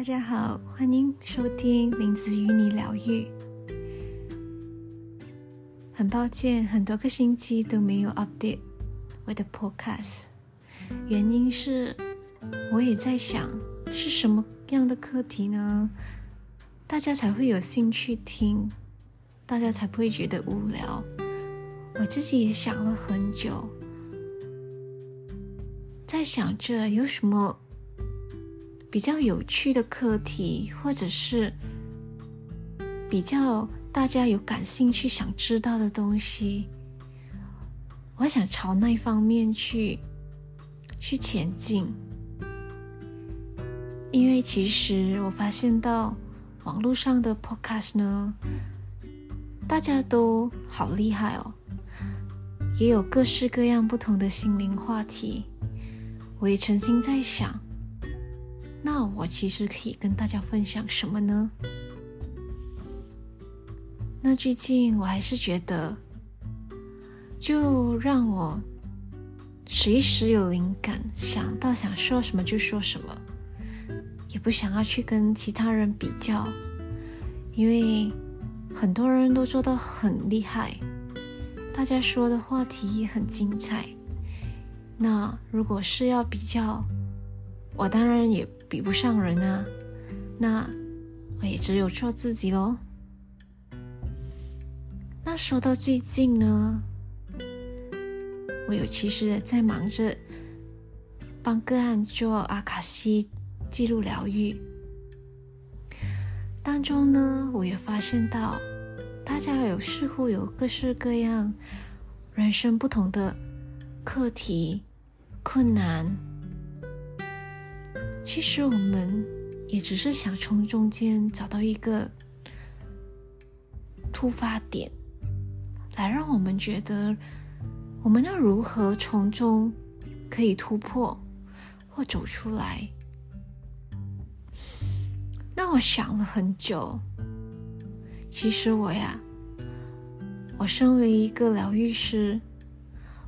大家好，欢迎收听林子与你疗愈。很抱歉，很多个星期都没有 update 我的 podcast，原因是我也在想，是什么样的课题呢？大家才会有兴趣听，大家才不会觉得无聊。我自己也想了很久，在想着有什么比较有趣的课题，或者是比较大家有感兴趣想知道的东西，我想朝那方面去去前进。因为其实我发现到网络上的 podcast 呢，大家都好厉害哦，也有各式各样不同的心灵话题。我也曾经在想。那我其实可以跟大家分享什么呢？那最近我还是觉得，就让我随时有灵感，想到想说什么就说什么，也不想要去跟其他人比较，因为很多人都做到很厉害，大家说的话题也很精彩。那如果是要比较，我当然也比不上人啊，那我也只有做自己喽。那说到最近呢，我有其实在忙着帮个案做阿卡西记录疗愈，当中呢，我也发现到大家有似乎有各式各样人生不同的课题困难。其实我们也只是想从中间找到一个突发点，来让我们觉得我们要如何从中可以突破或走出来。那我想了很久，其实我呀，我身为一个疗愈师，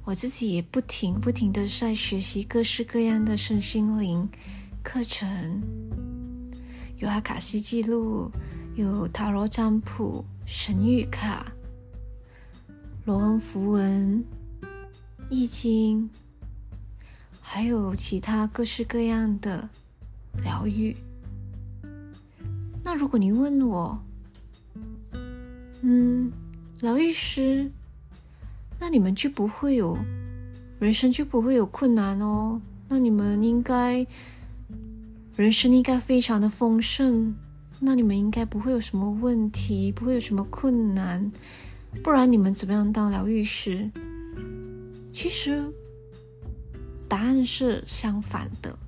我自己也不停不停的在学习各式各样的身心灵。课程有阿卡西记录，有塔罗占卜、神谕卡、罗恩符文、易经，还有其他各式各样的疗愈。那如果你问我，嗯，疗愈师，那你们就不会有人生就不会有困难哦？那你们应该。人生应该非常的丰盛，那你们应该不会有什么问题，不会有什么困难，不然你们怎么样当疗愈师？其实答案是相反的。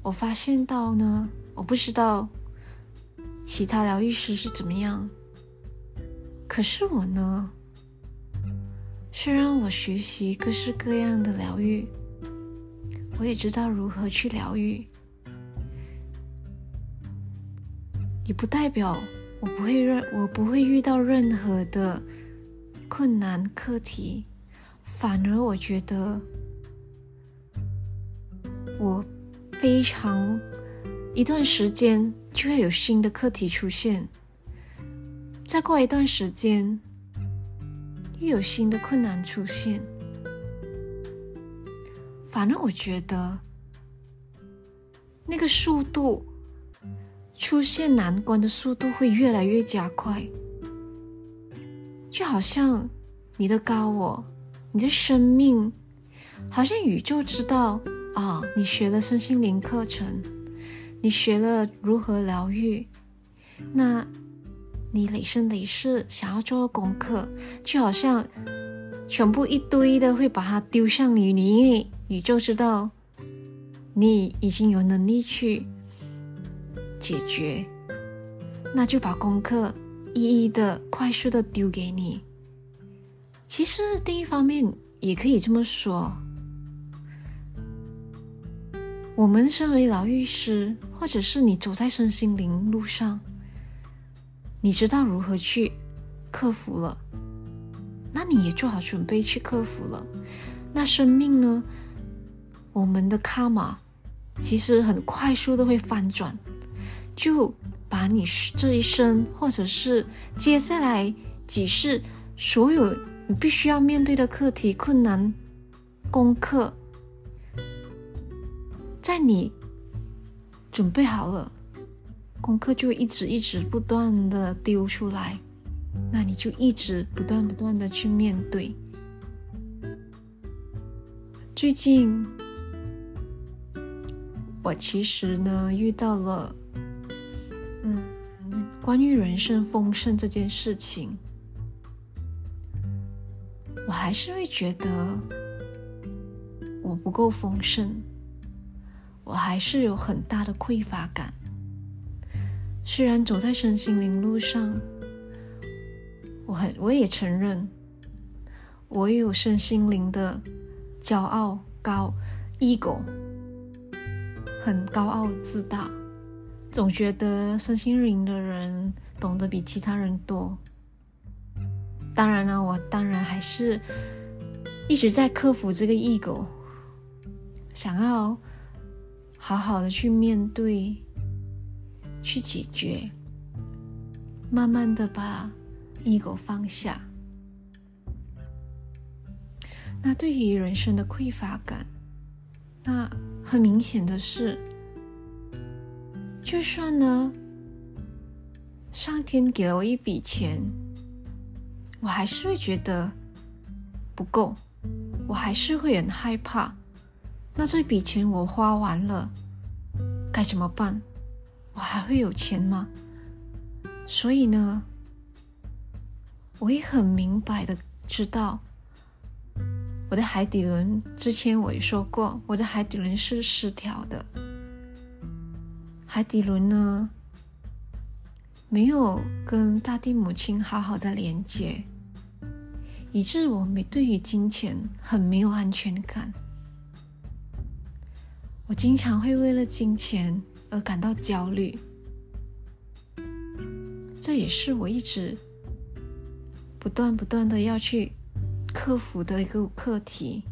我发现到呢，我不知道其他疗愈师是怎么样，可是我呢，虽然我学习各式各样的疗愈。我也知道如何去疗愈，也不代表我不会认，我不会遇到任何的困难课题，反而我觉得我非常一段时间就会有新的课题出现，再过一段时间又有新的困难出现。反正我觉得，那个速度出现难关的速度会越来越加快，就好像你的高我，你的生命，好像宇宙知道啊，你学了身心灵课程，你学了如何疗愈，那你累生累世想要做功课，就好像全部一堆的会把它丢向你，你因为。宇宙知道你已经有能力去解决，那就把功课一一的、快速的丢给你。其实，另一方面也可以这么说：我们身为疗愈师，或者是你走在身心灵路上，你知道如何去克服了，那你也做好准备去克服了。那生命呢？我们的卡玛其实很快速的会翻转，就把你这一生或者是接下来几世所有你必须要面对的课题、困难、功课，在你准备好了，功课就一直一直不断的丢出来，那你就一直不断不断的去面对。最近，我其实呢遇到了，嗯，关于人生丰盛这件事情，我还是会觉得我不够丰盛，我还是有很大的匮乏感。虽然走在身心灵路上，我很我也承认，我也有身心灵的。骄傲高，ego，很高傲自大，总觉得身心灵的人懂得比其他人多。当然了，我当然还是一直在克服这个 ego，想要好好的去面对，去解决，慢慢的把 ego 放下。那对于人生的匮乏感，那很明显的是，就算呢，上天给了我一笔钱，我还是会觉得不够，我还是会很害怕。那这笔钱我花完了，该怎么办？我还会有钱吗？所以呢，我也很明白的知道。我的海底轮，之前我也说过，我的海底轮是失调的。海底轮呢，没有跟大地母亲好好的连接，以致我们对于金钱很没有安全感。我经常会为了金钱而感到焦虑，这也是我一直不断不断的要去。克服的一个课题。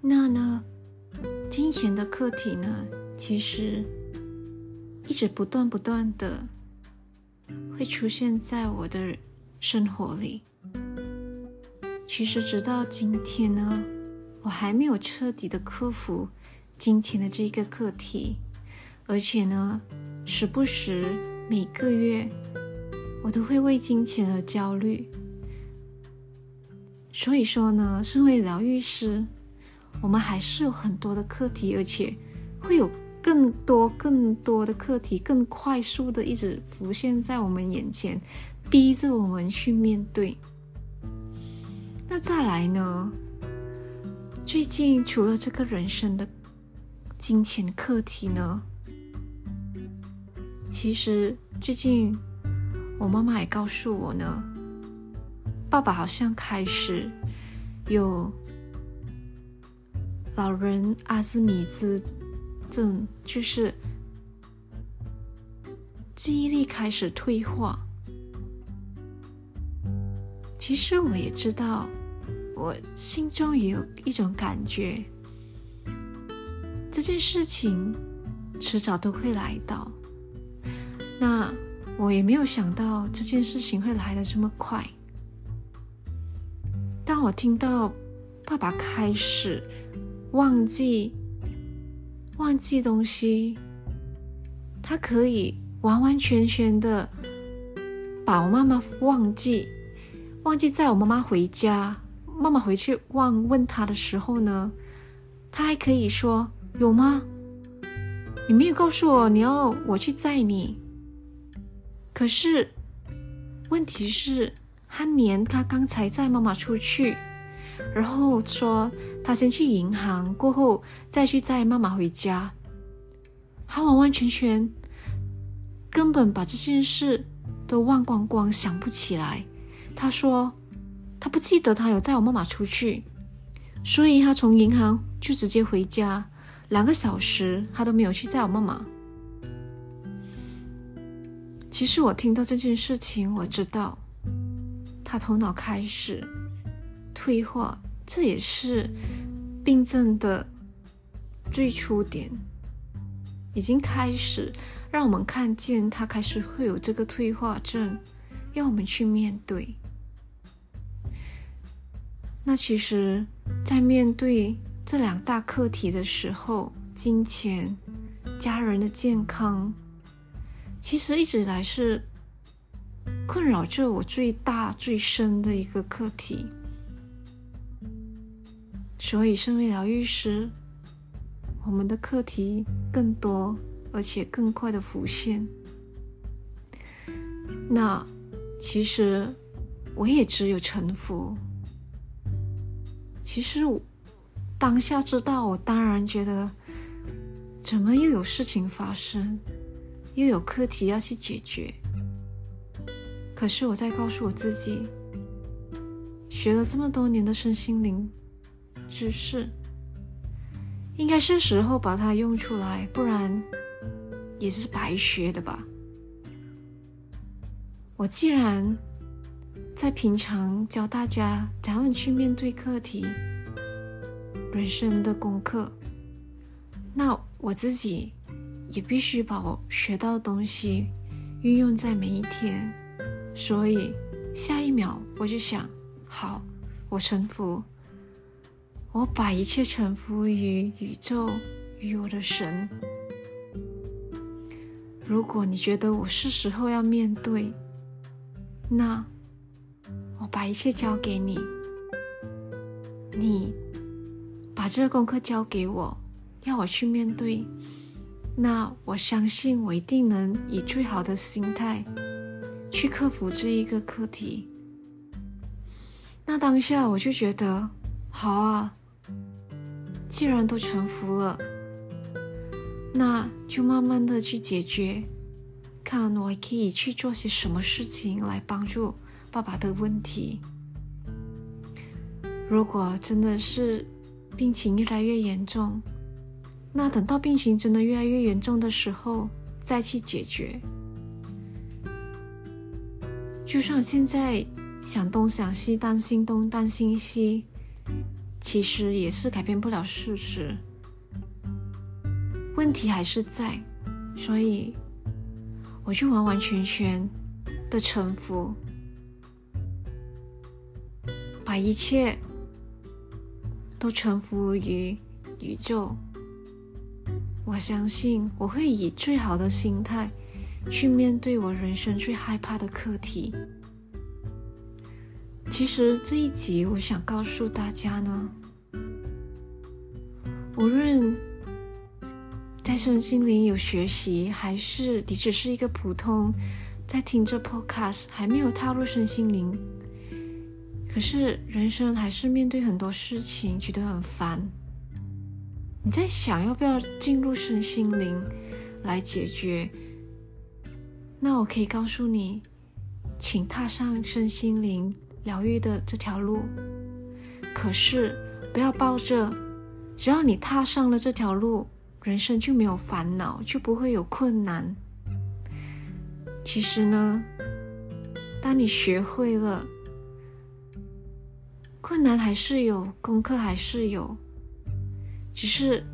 那呢，金钱的课题呢，其实一直不断不断的会出现在我的生活里。其实直到今天呢。我还没有彻底的克服金钱的这个课题，而且呢，时不时每个月我都会为金钱而焦虑。所以说呢，身为疗愈师，我们还是有很多的课题，而且会有更多更多的课题，更快速的一直浮现在我们眼前，逼着我们去面对。那再来呢？最近除了这个人生的金钱课题呢，其实最近我妈妈也告诉我呢，爸爸好像开始有老人阿兹米兹症，就是记忆力开始退化。其实我也知道。我心中也有一种感觉，这件事情迟早都会来到。那我也没有想到这件事情会来得这么快。当我听到爸爸开始忘记忘记东西，他可以完完全全的把我妈妈忘记，忘记载我妈妈回家。妈妈回去忘问他的时候呢，他还可以说有吗？你没有告诉我你要我去载你。可是问题是，他连他刚才载妈妈出去，然后说他先去银行，过后再去载妈妈回家，他完完全全根本把这件事都忘光光，想不起来。他说。他不记得他有载我妈妈出去，所以他从银行就直接回家，两个小时他都没有去载我妈妈。其实我听到这件事情，我知道他头脑开始退化，这也是病症的最初点，已经开始让我们看见他开始会有这个退化症，要我们去面对。那其实，在面对这两大课题的时候，金钱、家人的健康。其实一直以来是困扰着我最大最深的一个课题，所以身为疗愈师，我们的课题更多，而且更快的浮现。那其实我也只有臣服。其实我当下知道，我当然觉得，怎么又有事情发生？又有课题要去解决，可是我在告诉我自己，学了这么多年的身心灵知识，应该是时候把它用出来，不然也是白学的吧。我既然在平常教大家怎样去面对课题、人生的功课，那我自己。也必须把我学到的东西运用在每一天，所以下一秒我就想：好，我臣服，我把一切臣服于宇宙与我的神。如果你觉得我是时候要面对，那我把一切交给你，你把这个功课交给我，要我去面对。那我相信我一定能以最好的心态去克服这一个课题。那当下我就觉得好啊，既然都臣服了，那就慢慢的去解决，看我可以去做些什么事情来帮助爸爸的问题。如果真的是病情越来越严重，那等到病情真的越来越严重的时候，再去解决。就像现在想东想西，担心东担心西，其实也是改变不了事实。问题还是在，所以我就完完全全的臣服，把一切都臣服于宇宙。我相信我会以最好的心态去面对我人生最害怕的课题。其实这一集我想告诉大家呢，无论在身心灵有学习，还是你只是一个普通在听着 podcast 还没有踏入身心灵，可是人生还是面对很多事情觉得很烦。你在想要不要进入身心灵来解决？那我可以告诉你，请踏上身心灵疗愈的这条路。可是不要抱着，只要你踏上了这条路，人生就没有烦恼，就不会有困难。其实呢，当你学会了，困难还是有，功课还是有。只是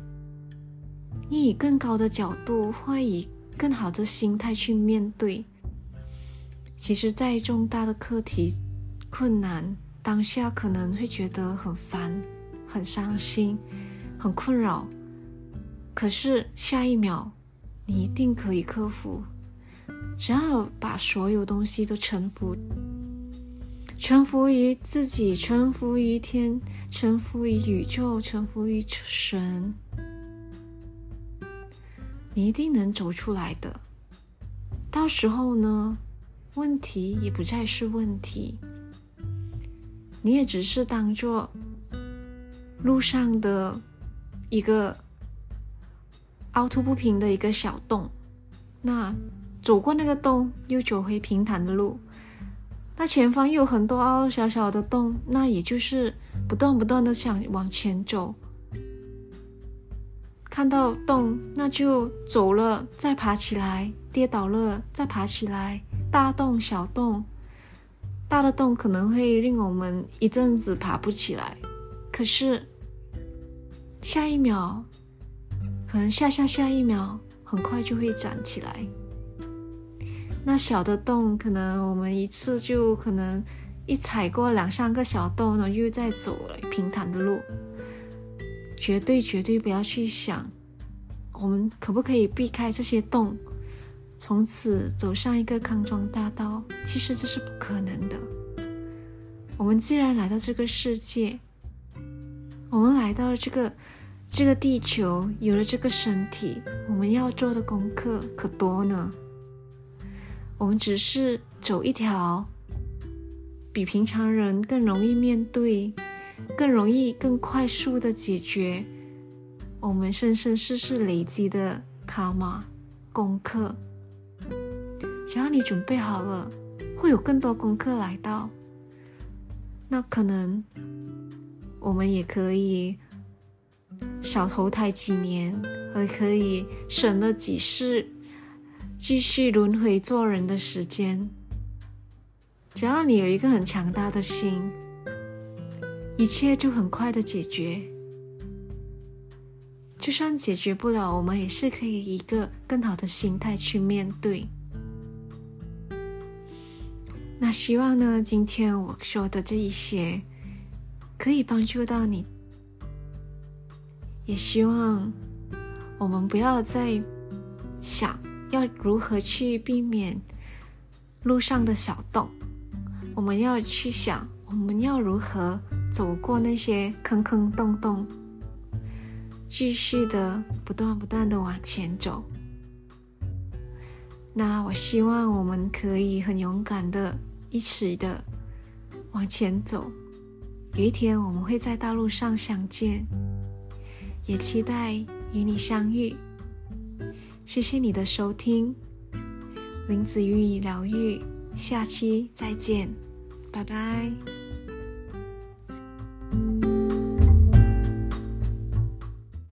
你以更高的角度，或以更好的心态去面对。其实，在重大的课题、困难，当下可能会觉得很烦、很伤心、很困扰。可是下一秒，你一定可以克服。只要把所有东西都臣服，臣服于自己，臣服于天。臣服于宇宙，臣服于神，你一定能走出来的。到时候呢，问题也不再是问题，你也只是当做路上的一个凹凸不平的一个小洞。那走过那个洞，又走回平坦的路。那前方又有很多凹凹小小的洞，那也就是。不断不断的想往前走，看到洞那就走了，再爬起来；跌倒了再爬起来，大洞小洞，大的洞可能会令我们一阵子爬不起来，可是下一秒，可能下下下一秒，很快就会站起来。那小的洞，可能我们一次就可能一踩过两三个小洞，然后又再走平坦的路。绝对绝对不要去想，我们可不可以避开这些洞，从此走上一个康庄大道？其实这是不可能的。我们既然来到这个世界，我们来到了这个。这个地球有了这个身体，我们要做的功课可多呢。我们只是走一条比平常人更容易面对、更容易、更快速的解决我们生生世世累积的卡玛功课。只要你准备好了，会有更多功课来到。那可能我们也可以。少投胎几年，还可以省了几世继续轮回做人的时间。只要你有一个很强大的心，一切就很快的解决。就算解决不了，我们也是可以以一个更好的心态去面对。那希望呢，今天我说的这一些，可以帮助到你。也希望我们不要再想要如何去避免路上的小洞，我们要去想我们要如何走过那些坑坑洞洞，继续的不断不断的往前走。那我希望我们可以很勇敢的一起的往前走，有一天我们会在道路上相见。也期待与你相遇。谢谢你的收听，林子玉疗愈，下期再见，拜拜。